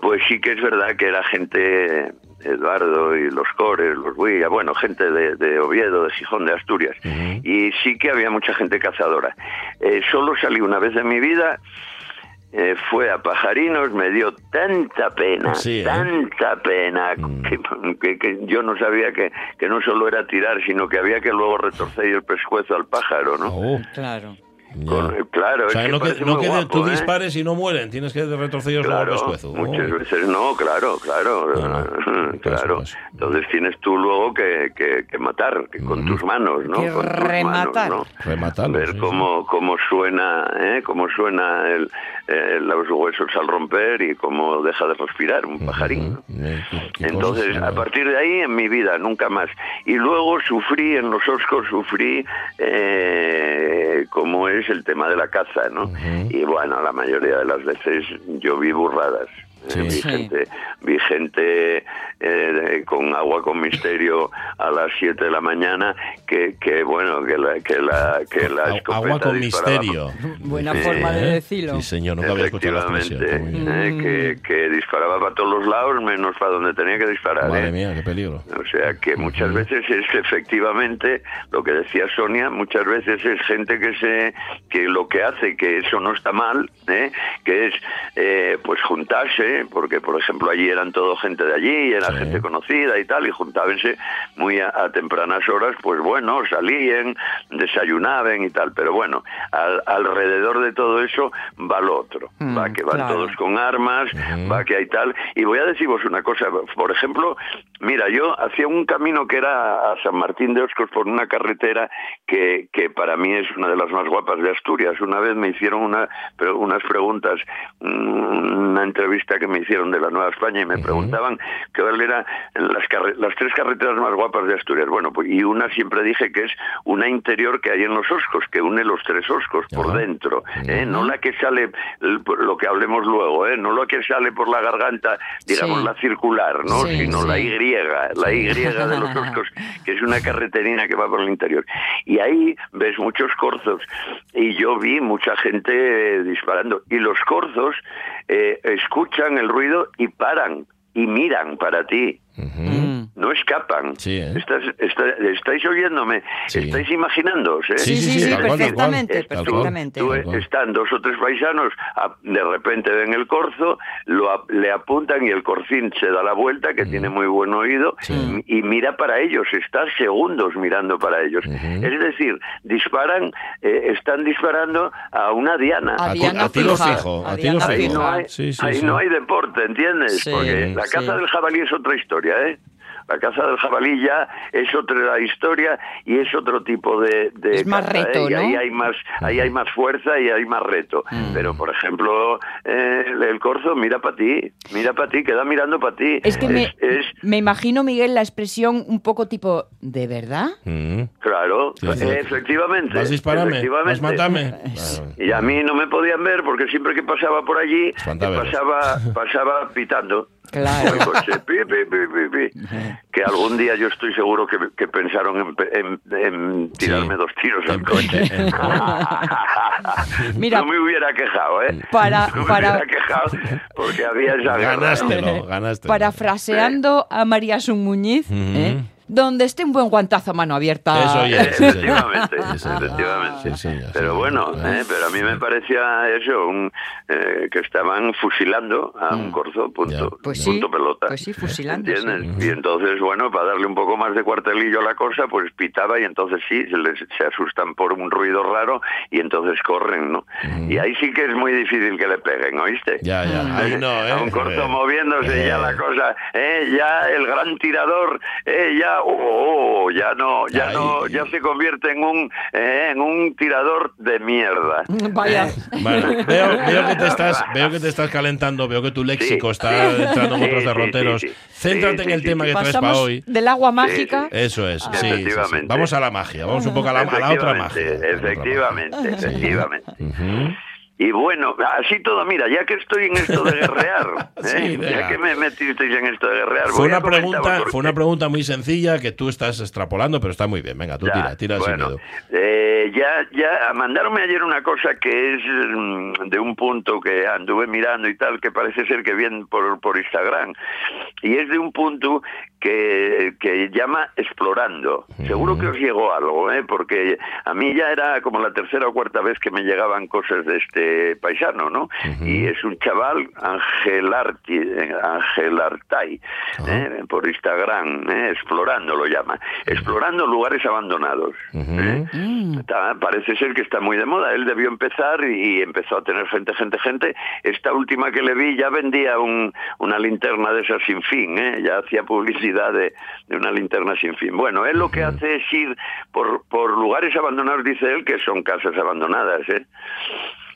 pues sí que es verdad que era gente, Eduardo y los Cores, los Huilla, bueno, gente de, de Oviedo, de Gijón, de Asturias, y sí que había mucha gente cazadora. Eh, solo salí una vez en mi vida, eh, fue a Pajarinos, me dio tanta pena, Sí, ¿eh? tanta pena, que, que- que yo no sabía que, que no solo era tirar, sino que había que luego retorcer el pescuezo al pájaro, ¿no? oh, Claro. Con- claro, o sea, es que no que, no muy que guapo, tú ¿eh? dispares y no mueren, tienes que retroceder luego al Claro, pescuezo. muchas Oh. veces no, claro, claro, No, no, [LAUGHS] claro. pues. Entonces tienes tú luego que, que, que matar que con tus manos, ¿no? Que con tus rematar. manos, ¿no? Rematarlo, Ver sí, sí. cómo, cómo suena, ¿eh? cómo suena el, eh, los huesos al romper y cómo deja de respirar un pajarín. ¿no? Eh, qué- qué Entonces, cosas, a partir de ahí, en mi vida, nunca más. Y luego sufrí, en los Oscos, sufrí eh, como es el tema de la caza, ¿no? Y bueno, la mayoría de las veces yo vi burradas. ¿eh? Sí. Vi Sí. gente, vi gente eh, con agua con misterio a las 7 de la mañana que, que bueno, que la, que la, que la Agua con misterio. Buena forma de decirlo. Sí, señor, nunca había escuchado la expresión. ¿eh? que, que disparaba para todos los lados menos para donde tenía que disparar. Madre ¿eh? mía, qué peligro. O sea que muchas veces es efectivamente lo que decía Sonia, muchas veces es gente que se que lo que hace que eso no está mal, ¿eh? que es eh, pues juntarse, porque por ejemplo allí eran todo gente de allí, era Sí. gente conocida y tal, y juntábense muy a, a tempranas horas, pues bueno, salían, desayunaban y tal, pero bueno, al- alrededor de todo eso va lo otro, Mm, va que van claro. todos con armas, va que hay tal. Y voy a deciros una cosa, por ejemplo, mira, yo hacía un camino que era a San Martín de Oscos por una carretera que, que para mí es una de las más guapas de Asturias. Una vez me hicieron una, pero unas preguntas, mm, una entrevista que me hicieron de la Nueva España y me preguntaban qué, era las, tres carreteras más guapas de Asturias. Bueno, pues, y una siempre dije que es una interior que hay en los Oscos, que une los tres Oscos por Ajá. dentro, ¿eh? no la que sale, lo que hablemos luego, ¿eh? no la que sale por la garganta, digamos, Sí. la circular, ¿no? Sí, sino la. Y, la Y de los Oscos, que es una carreterina que va por el interior. Y ahí ves muchos corzos, y yo vi mucha gente disparando, y los corzos eh, escuchan el ruido y paran, y miran para ti. No escapan. Sí, ¿eh? Estás- está- estáis oyéndome, Sí. estáis imaginándoos. ¿eh? Sí, sí, sí, perfectamente. Tú, están dos o tres paisanos, a- de repente ven el corzo, lo, ap- le apuntan y el corcín se da la vuelta, que tiene muy buen oído, Sí. y mira para ellos, está segundos mirando para ellos. Es decir, disparan, eh, están disparando a una diana. A A a tiro fijo, a a tiro Diana Ahí fijo. no hay, Sí, sí, ahí sí. no hay deporte, ¿entiendes? Sí, Porque la sí. caza del jabalí es otra historia, ¿eh? La caza del jabalí ya es otra historia y es otro tipo de, de Es más caza, reto, ¿eh? Y ahí ¿no? hay más, ahí hay más fuerza y hay más reto. Mm. Pero por ejemplo, eh, el corzo mira para ti, mira para ti, queda mirando para ti. Es que me, es- me imagino, Miguel, la expresión un poco tipo, ¿de verdad? Mm. claro, Sí, sí. eh, efectivamente. Vas a dispararme, efectivamente. vas a matarme. Claro. Y a mí no me podían ver porque siempre que pasaba por allí, pasaba, pasaba pitando. Claro. Muy coche, pi, pi, pi, pi, pi. Que algún día yo estoy seguro que, que pensaron en, pe- en- en tirarme Sí. dos tiros al coche. [LAUGHS] Mira, no me hubiera quejado, ¿eh? para- no me para- hubiera quejado porque había esa guerra. ¿no? Ganástelo, ganástelo. Parafraseando a María Sun Muñiz, Ujú. ¿eh? Donde esté un buen guantazo a mano abierta. Eso [LAUGHS] ya. Sí, efectivamente, Sí, efectivamente. Sí, pero sí, bueno, eh, pero a mí me parecía eso, un, eh, que estaban fusilando a un corzo, punto. Pues punto pelota. pues sí, fusilando, ¿Entiendes? Y entonces, bueno, para darle un poco más de cuartelillo a la cosa, pues pitaba y entonces sí, se, les- se asustan por un ruido raro y entonces corren, ¿no? Y ahí sí que es muy difícil que le peguen, ¿oíste? Ya, ya. Ahí no, ¿eh? A un corto Eh, moviéndose ya la cosa, eh, ya el gran tirador, eh, ya, oh, oh, ya no, ya Ay. no, ya se convierte en un, eh, en un tirador de mierda. [LAUGHS] Vaya. Bueno, [LAUGHS] veo, veo que te estás, veo que te estás calentando, veo que tu léxico está entrando en Sí, otros derroteros. sí, sí. Céntrate Sí, en el sí, tema sí. que traes para hoy. del agua mágica. Eso es, sí, sí, sí. Efectivamente. Vamos a la magia, vamos un poco a la, a la otra magia. Efectivamente, Sí. efectivamente. Y bueno, así todo, mira, ya que estoy en esto de guerrear, [LAUGHS] ¿eh? Sí, ya que me metisteis en esto de guerrear, Fue voy a una, pregunta, fue una pregunta muy sencilla que tú estás extrapolando, pero está muy bien. Venga, tú Ya, tira, tira sin bueno, miedo. eh, ya, ya mandaronme ayer una cosa que es mm, de un punto que anduve mirando y tal, que parece ser que viene por, por Instagram. Y es de un punto que, que llama Explorando. Seguro que os llegó algo, ¿eh? porque a mí ya era como la tercera o cuarta vez que me llegaban cosas de este paisano, ¿no? Y es un chaval, Ángel Arti, Ángel Artay, ¿eh? por Instagram, ¿eh? Explorando lo llama. Explorando lugares abandonados. ¿eh? Está- parece ser que está muy de moda. Él debió empezar y empezó a tener gente, gente, gente. Esta última que le vi ya vendía un- una linterna de esas sin fin, ¿eh? ya hacía publicidad de, de una linterna sin fin. Bueno, él lo que hace es ir por, por lugares abandonados, dice él, que son casas abandonadas, ¿eh?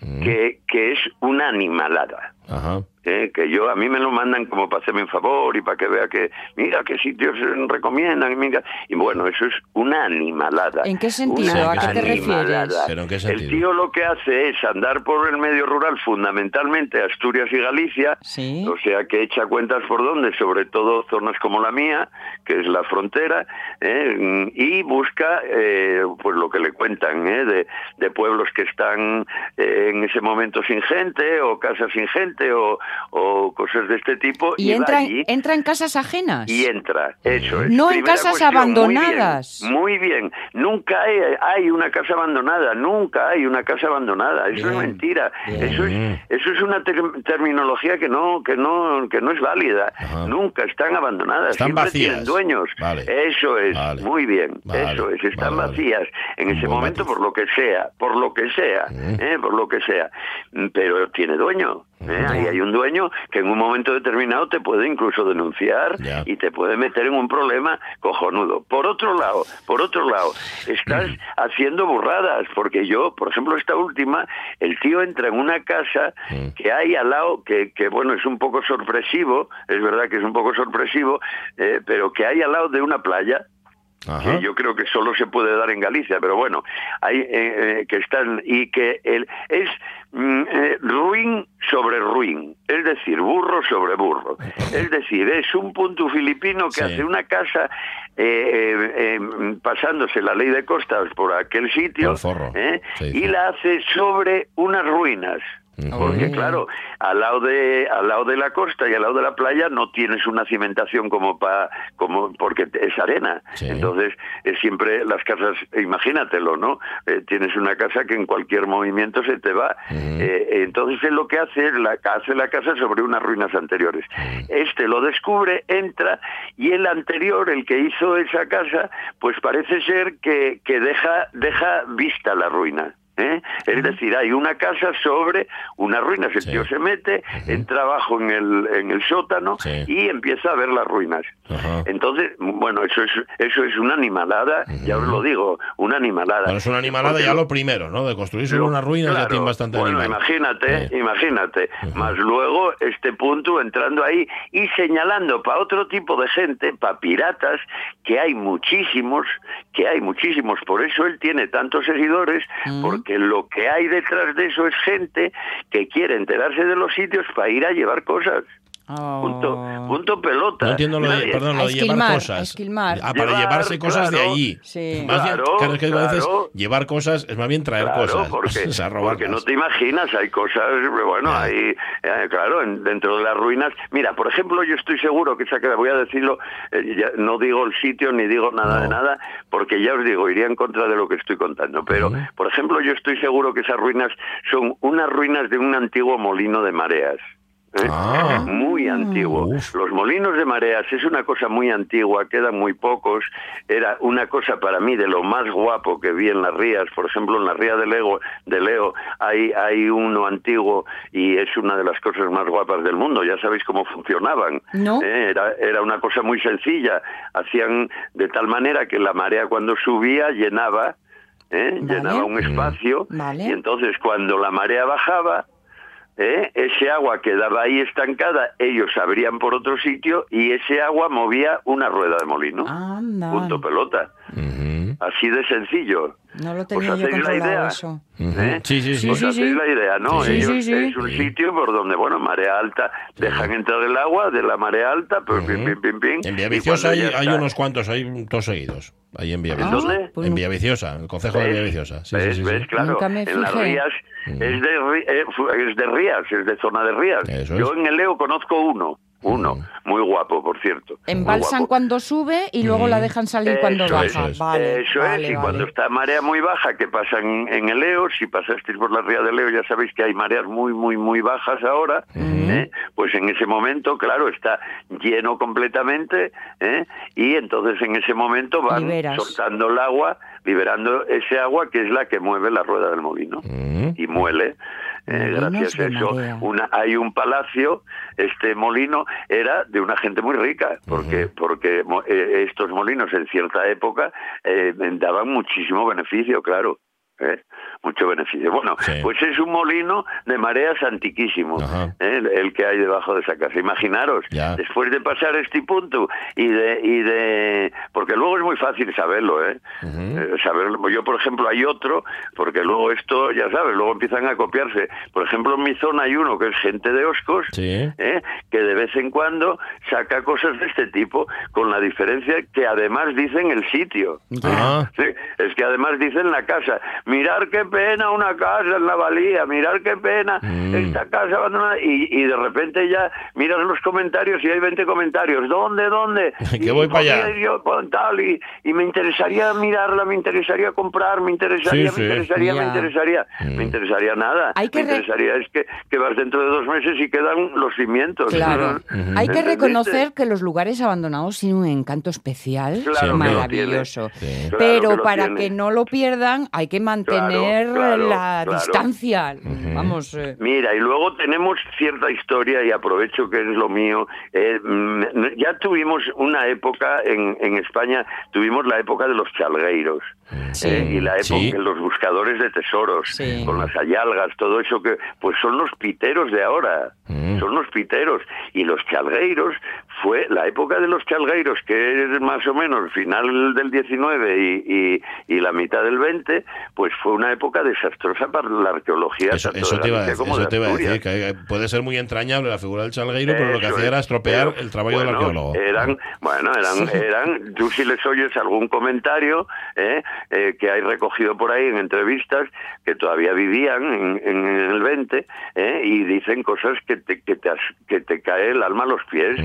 Que, que es una animalada. Ajá. ¿Eh? que yo a mí me lo mandan como para hacerme un favor y para que vea que mira qué sitios recomiendan y mira y bueno eso es una animalada ¿En qué sentido? Una ¿A qué te animalada. refieres? ¿Pero en qué el tío lo que hace es andar por el medio rural fundamentalmente Asturias y Galicia Sí. o sea que echa cuentas por dónde sobre todo zonas como la mía que es la frontera ¿eh? y busca eh, pues lo que le cuentan ¿eh? de, de pueblos que están eh, en ese momento sin gente o casas sin gente o, o cosas de este tipo Y va entra, allí entra en casas ajenas. y entra, eso es. No en casas cuestión, abandonadas. Muy bien, muy bien. Nunca hay, hay una casa abandonada, nunca hay una casa abandonada. Eso es Bien, mentira. bien. Eso es, eso es una ter- terminología que no, que no, que no es válida. Ajá. Nunca están abandonadas. Están Siempre vacías. tienen dueños. Vale. Eso es, Vale. muy bien. Vale, Eso es, están vacías en Un ese momento matiz. por lo que sea, por lo que sea, Mm. ¿eh? por lo que sea. Pero tiene dueño. ¿Eh? Ahí hay un dueño que en un momento determinado te puede incluso denunciar y te puede meter en un problema cojonudo. Por otro lado, por otro lado, estás [CLEARS THROAT] haciendo burradas, porque yo, por ejemplo, esta última, el tío entra en una casa Mm. que hay al lado, que, que bueno, es un poco sorpresivo, es verdad que es un poco sorpresivo, eh, pero que hay al lado de una playa, Ajá. que yo creo que solo se puede dar en Galicia, pero bueno, hay eh, eh, que están y que el, es mm, eh, ruin sobre ruin, es decir, burro sobre burro, [LAUGHS] es decir, es un punto filipino que Sí. hace una casa eh, eh, pasándose la ley de costas por aquel sitio y la hace sobre unas ruinas. Porque claro, al lado de al lado de la costa y al lado de la playa no tienes una cimentación como pa, como porque es arena. Sí. Entonces es siempre las casas, imagínatelo, ¿no? Eh, tienes una casa que en cualquier movimiento se te va. Eh, entonces él lo que hace es la hace la casa sobre unas ruinas anteriores. Este lo descubre, entra y el anterior, el que hizo esa casa, pues parece ser que, que deja deja vista la ruina. ¿Eh? Es decir, hay una casa sobre unas ruinas. El Sí. tío se mete, entra abajo en el, en el sótano Sí. y empieza a ver las ruinas. Ajá. Entonces, bueno, eso es eso es una animalada, ya os lo digo, una animalada. Bueno, es una animalada Porque ya lo- primero, ¿no? De construir sobre unas ruinas ya tiene bastante Bueno, animal. imagínate, imagínate. Más luego este punto entrando ahí y señalando para otro tipo de gente, para piratas, que hay muchísimos, que hay muchísimos. Por eso él tiene tantos seguidores, porque lo que hay detrás de eso es gente que quiere enterarse de los sitios para ir a llevar cosas. Oh. Punto, punto pelota. No entiendo lo de, Nadie- perdón, lo A de llevar cosas. esquilmar. Ah, para Llevar, llevarse cosas de allí. Sí. Más bien, Claro, claro, es que veces llevar cosas es más bien traer Claro, cosas. [LAUGHS] porque, o sea, porque robarlas. no te imaginas, hay cosas, bueno, hay, eh, claro, en- dentro de las ruinas. Mira, por ejemplo, yo estoy seguro que esa que voy a decirlo, eh, ya no digo el sitio ni digo nada No. de nada, porque ya os digo, iría en contra de lo que estoy contando. Pero, por ejemplo, yo estoy seguro que esas ruinas son unas ruinas de un antiguo molino de mareas. ¿Eh? Ah. Muy antiguo. Uf. Los molinos de mareas es una cosa muy antigua, quedan muy pocos. Era una cosa para mí de lo más guapo que vi en las rías. Por ejemplo, en la ría de Leo, de Leo hay, hay uno antiguo y es una de las cosas más guapas del mundo. Ya sabéis cómo funcionaban. No. ¿eh? Era, era una cosa muy sencilla. Hacían de tal manera que la marea cuando subía llenaba. ¿eh? Vale. Llenaba un espacio Vale. y entonces cuando la marea bajaba, ¿eh? ese agua quedaba ahí estancada, ellos abrían por otro sitio y ese agua movía una rueda de molino. Anda. Punto pelota. Así de sencillo. No lo ¿Os tenía yo hacéis la controlado idea? eso. ¿Eh? Sí, sí, sí. ¿Os Sí, sí, hacéis sí. la idea, no? Sí, Ellos sí, sí. es un sitio por donde, bueno, marea alta, dejan entrar el agua de la marea alta, pues pim, pim, pim, pim. En y Villaviciosa hay, unos cuantos, hay dos seguidos. Ahí en ¿En Villaviciosa. dónde? Pues En no- Villaviciosa, el concejo de ¿Ves? Villaviciosa. Sí, ¿Ves? sí, sí, ¿Ves? Claro, Nunca me en las fijé. Es de, eh, es de rías, es de zona de rías. Yo en el Leo conozco uno, uno, muy guapo, por cierto. Embalsan cuando sube y luego la dejan salir cuando Eso baja. es, eso es. Vale, Eso vale, es, y vale. cuando está marea muy baja, que pasan en el Leo, si pasasteis por la ría del Leo, ya sabéis que hay mareas muy, muy, muy bajas ahora, ¿eh? pues en ese momento, claro, está lleno completamente, ¿eh? y entonces en ese momento van Liberas. soltando el agua, liberando ese agua que es la que mueve la rueda del molino, Mm. y muele. eh, gracias a eso, una, hay un palacio, este molino era de una gente muy rica, porque, porque mo- eh, estos molinos en cierta época eh, daban muchísimo beneficio, claro. ¿Eh? Mucho beneficio. Bueno, Sí. pues es un molino de mareas antiquísimo. ¿eh? el, el que hay debajo de esa casa. Imaginaros, Ya. después de pasar este punto y de, y de... Porque luego es muy fácil saberlo, ¿eh? Eh, saberlo. Yo, por ejemplo, hay otro, porque luego esto, ya sabes, luego empiezan a copiarse. Por ejemplo, en mi zona hay uno que es gente de Oscos, Sí. que de vez en cuando saca cosas de este tipo, con la diferencia que además dicen el sitio. Ah. Sí, es que además dicen la casa, mirar qué pena una casa en la valía, mirar qué pena Mm. esta casa abandonada, y, y de repente ya miras los comentarios y hay 20 comentarios, ¿dónde, dónde? [LAUGHS] Que Y voy pa' allá. yo tal, y, y me interesaría mirarla, me interesaría comprar, me interesaría, Sí, sí. me interesaría, me interesaría, Mm. me interesaría nada, Hay que me re- interesaría es que, que vas dentro de dos meses y quedan los cimientos. Claro. [LAUGHS] Hay que reconocer que los lugares abandonados tienen un encanto especial, Claro maravilloso. Claro Pero que para tiene. que no lo pierdan, hay que mantener claro, la claro. distancia. Vamos. eh, Mira, y luego tenemos cierta historia, y aprovecho que es lo mío. eh, mm, ya tuvimos una época en, en España, tuvimos la época de los chalgueiros. Sí. eh, y la época Sí. de los buscadores de tesoros, Sí. con las ayalgas, todo eso que, pues son los piteros de ahora, Mm. son los piteros. Y los chalgueiros fue la época de los chalgueiros, que es más o menos final del 19 y, y, y la mitad del 20, pues fue una época desastrosa para la arqueología. Eso, tanto eso de te iba a decir, como eso de te iba a decir, Asturias. que eh, puede ser muy entrañable la figura del chalgueiro, pero lo que hacía era es. estropear Pero, el trabajo del arqueólogo. Eran, bueno, eran, eran, tú si les oyes algún comentario eh, eh, que hay recogido por ahí en entrevistas que todavía vivían en, en el 20 eh, y dicen cosas que te, que, te, que te cae el alma a los pies.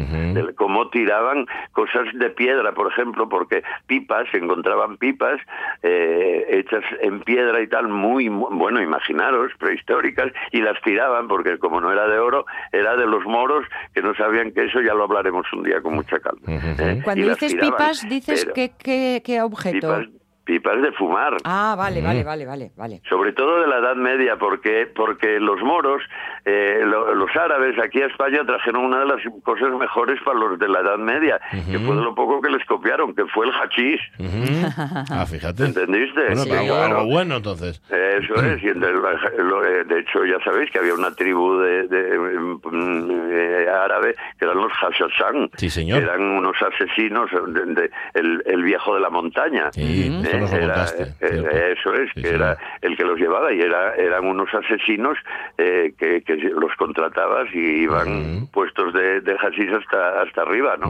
De cómo tiraban cosas de piedra, por ejemplo, porque pipas, se encontraban pipas eh, hechas en piedra y tal, muy, mu- bueno, imaginaros, prehistóricas, y las tiraban porque como no era de oro, era de los moros que no sabían que eso ya lo hablaremos un día con mucha calma. ¿eh? Cuando dices tiraban, pipas, dices pero qué, qué, qué objeto. pipas, pipas de fumar. Ah, vale, vale, vale, vale, vale. Sobre todo de la Edad Media, porque porque los moros, eh, lo- los árabes aquí a España trajeron una de las cosas mejores para los de la Edad Media, que fue de lo poco que les copiaron, que fue el hachís. Ah, fíjate. ¿Entendiste? Bueno, Sí, pero algo, bueno entonces. Eso es, y entonces, lo- eh, de hecho ya sabéis que había una tribu de, de, mm, eh, árabe que eran los Hashashan, Sí, señor. que eran unos asesinos, de, de- el, el viejo de la montaña. Sí, esto nos lo Era- contaste. eso es, Sí, que sí. era el que los llevaba y era, eran unos asesinos eh, que, que los contratabas y iban puestos de, de hashish hasta, hasta arriba, ¿no?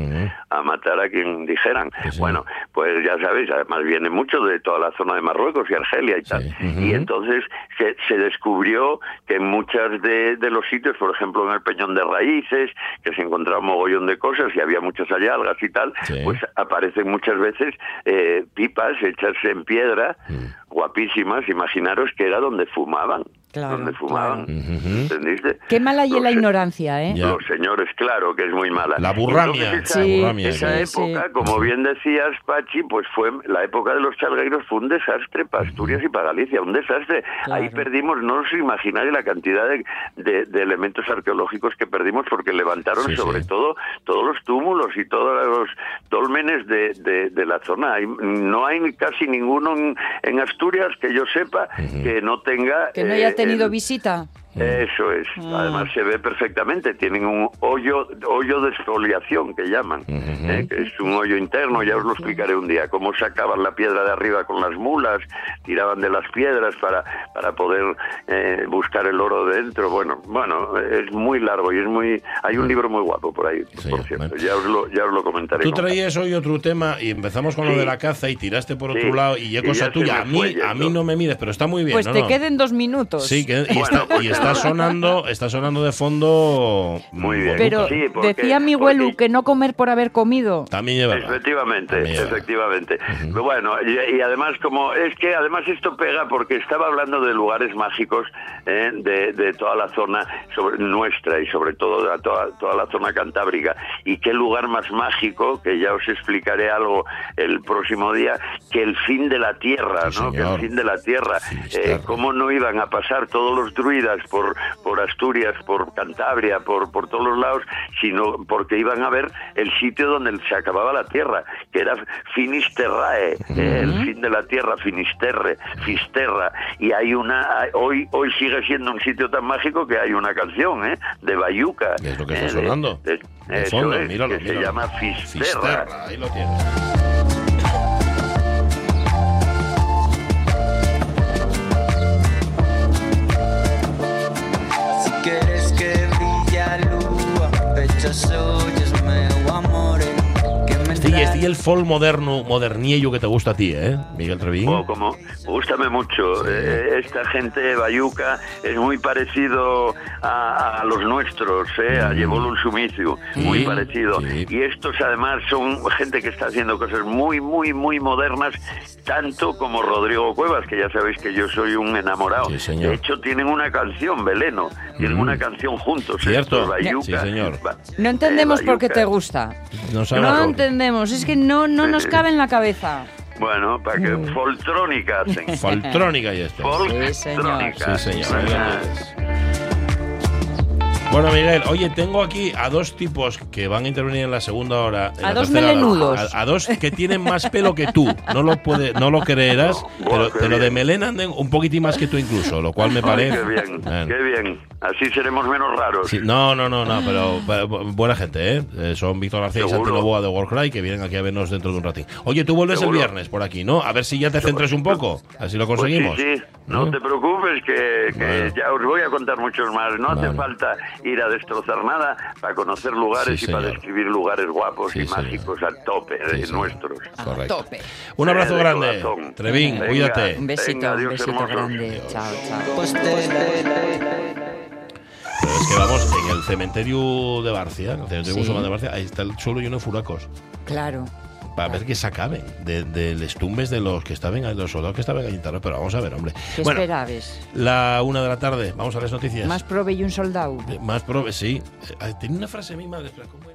A matar a quien dijeran. Sí. Bueno, pues ya sabéis, además viene mucho de toda la zona de Marruecos y Argelia y tal. Y entonces se, se descubrió que en muchas de, de los sitios, por ejemplo en el Peñón de Raíces, que se encontraba un mogollón de cosas y había muchas algas y tal, pues aparecen muchas veces eh, pipas hechas en piedra, Mm. guapísimas, imaginaros que era donde fumaban. Claro, donde fumaban. claro. ¿Entendiste? Qué mala y la ignorancia, ¿eh? Ya. Los señores, claro, que es muy mala. La burramia, Entonces, esa, burramia, esa claro. época, Sí. como bien decías, Pachi, pues fue la época de los chalgueiros fue un desastre para Asturias y para Galicia, un desastre. Claro. Ahí perdimos, no os imagináis la cantidad de, de- de elementos arqueológicos que perdimos porque levantaron Sí, sobre sí. todo todos los túmulos y todos los dólmenes de, de- de la zona. Hay- no hay casi ninguno en, en Asturias que yo sepa que no tenga... Que no haya eh, tenido visita. Eso es. Ah. Además se ve perfectamente. Tienen un hoyo, hoyo de exfoliación que llaman. ¿eh? que es un hoyo interno. Ya os lo explicaré un día. Cómo sacaban la piedra de arriba con las mulas, tiraban de las piedras para para poder eh, buscar el oro dentro. Bueno, bueno, es muy largo y es muy. Hay un libro muy guapo por ahí, Sí, por cierto. bueno. Ya os lo ya os lo comentaré. Tú traías hoy otro tema y empezamos con lo de la caza y tiraste por otro Sí. lado y cosa ya se tuya. A mí, a mí no me mires, pero está muy bien. Pues ¿no? te queden dos minutos. Sí, que- y, Bueno, está, pues y está nada. sonando, está sonando de fondo. Muy bien. Pero bonito. Sí, porque- decía mi porque- que no comer por haber comido. También lleva. Efectivamente, También efectivamente. Pero Bueno, y, y además como es que además esto pega porque estaba hablando de lugares mágicos eh, de, de toda la zona sobre, nuestra y sobre todo de toda, toda la zona cantábrica. Y qué lugar más mágico, que ya os explicaré algo el próximo día, que el fin de la tierra, Sí, ¿no? Que el fin de la tierra. Eh, ¿Cómo no iban a pasar todos los druidas por, por Asturias, por Cantabria, por, por todos los lados, sino porque iban a ver el sitio donde se acababa la tierra, que era Finisterrae, eh, el fin de la tierra, Finisterre, Fisterra. Y hay una, hoy, hoy sigue siendo un sitio tan mágico que hay una canción, ¿eh? De Bayuca. Es lo que eh, está de- sonando. de- De eso fondo, es, míralo, que se míralo. llama Fisterra. Fisterra, ahí lo tienes. Pecho suyos meu amore, que me Este, y el folk moderno, moderniello que te gusta a ti, ¿eh? Miguel Trevín. O como, gústame mucho. Eh, esta gente bayuca es muy parecido a, a los nuestros, ¿eh? a Yebolun Sumicio, muy Sí, parecido. sí. Y estos además son gente que está haciendo cosas muy, muy, muy modernas, tanto como Rodrigo Cuevas, que ya sabéis que yo soy un enamorado. Sí, señor. De hecho, tienen una canción, Beleno, tienen Mm. una canción juntos. Cierto. estos bayuca. Sí, señor. Ba- No eh, entendemos por qué te gusta. No No lo- entendemos, es que no, no nos cabe en la cabeza. Bueno, para que foltrónica hacen. Foltrónica y esto. Sí, señor. Foltrónica. Sí, señor. Bueno, Miguel, oye, tengo aquí a dos tipos que van a intervenir en la segunda hora. en A la dos tercera hora. melenudos. A, a dos que tienen más pelo que tú. No lo puede, no lo creerás, [LAUGHS] pero, pero de melena anden un poquitín más que tú incluso, lo cual me Ay, parece. qué bien, Bueno. qué bien. Así seremos menos raros. Sí, no, no, no, no, pero, pero buena gente, ¿eh? Eh, Son Víctor García y Seguro. Santi Novoa de Warcry que vienen aquí a vernos dentro de un ratín. Oye, tú vuelves Seguro. el viernes por aquí, ¿no? A ver si ya te centres un poco. Así lo Pues conseguimos. sí, sí, no, te preocupes que, que Bueno. ya os voy a contar muchos más. No Vale. hace falta ir a destrozar nada para conocer lugares Sí, y para describir lugares guapos Sí, y señor. mágicos al tope Sí, señor. nuestros. Correcto. tope. Un abrazo Eh, de grande. corazón. Trevín, Venga. cuídate. Un besito, Venga, un besito grande. Chao, chao. Pues Pero es que vamos, en el cementerio de Barcia, en el cementerio musulmán de Barcia, ahí está el suelo lleno de furacos. Claro. Para ver que se acaben de, de los tumbes de los que estaban de los soldados que estaban Tarragona. Pero vamos a ver, hombre. ¿Qué Bueno, esperabas? la una de la tarde, vamos a las noticias. Más prove y un soldado. Más prove, sí. Eh, Tiene una frase mi madre, ¿cómo?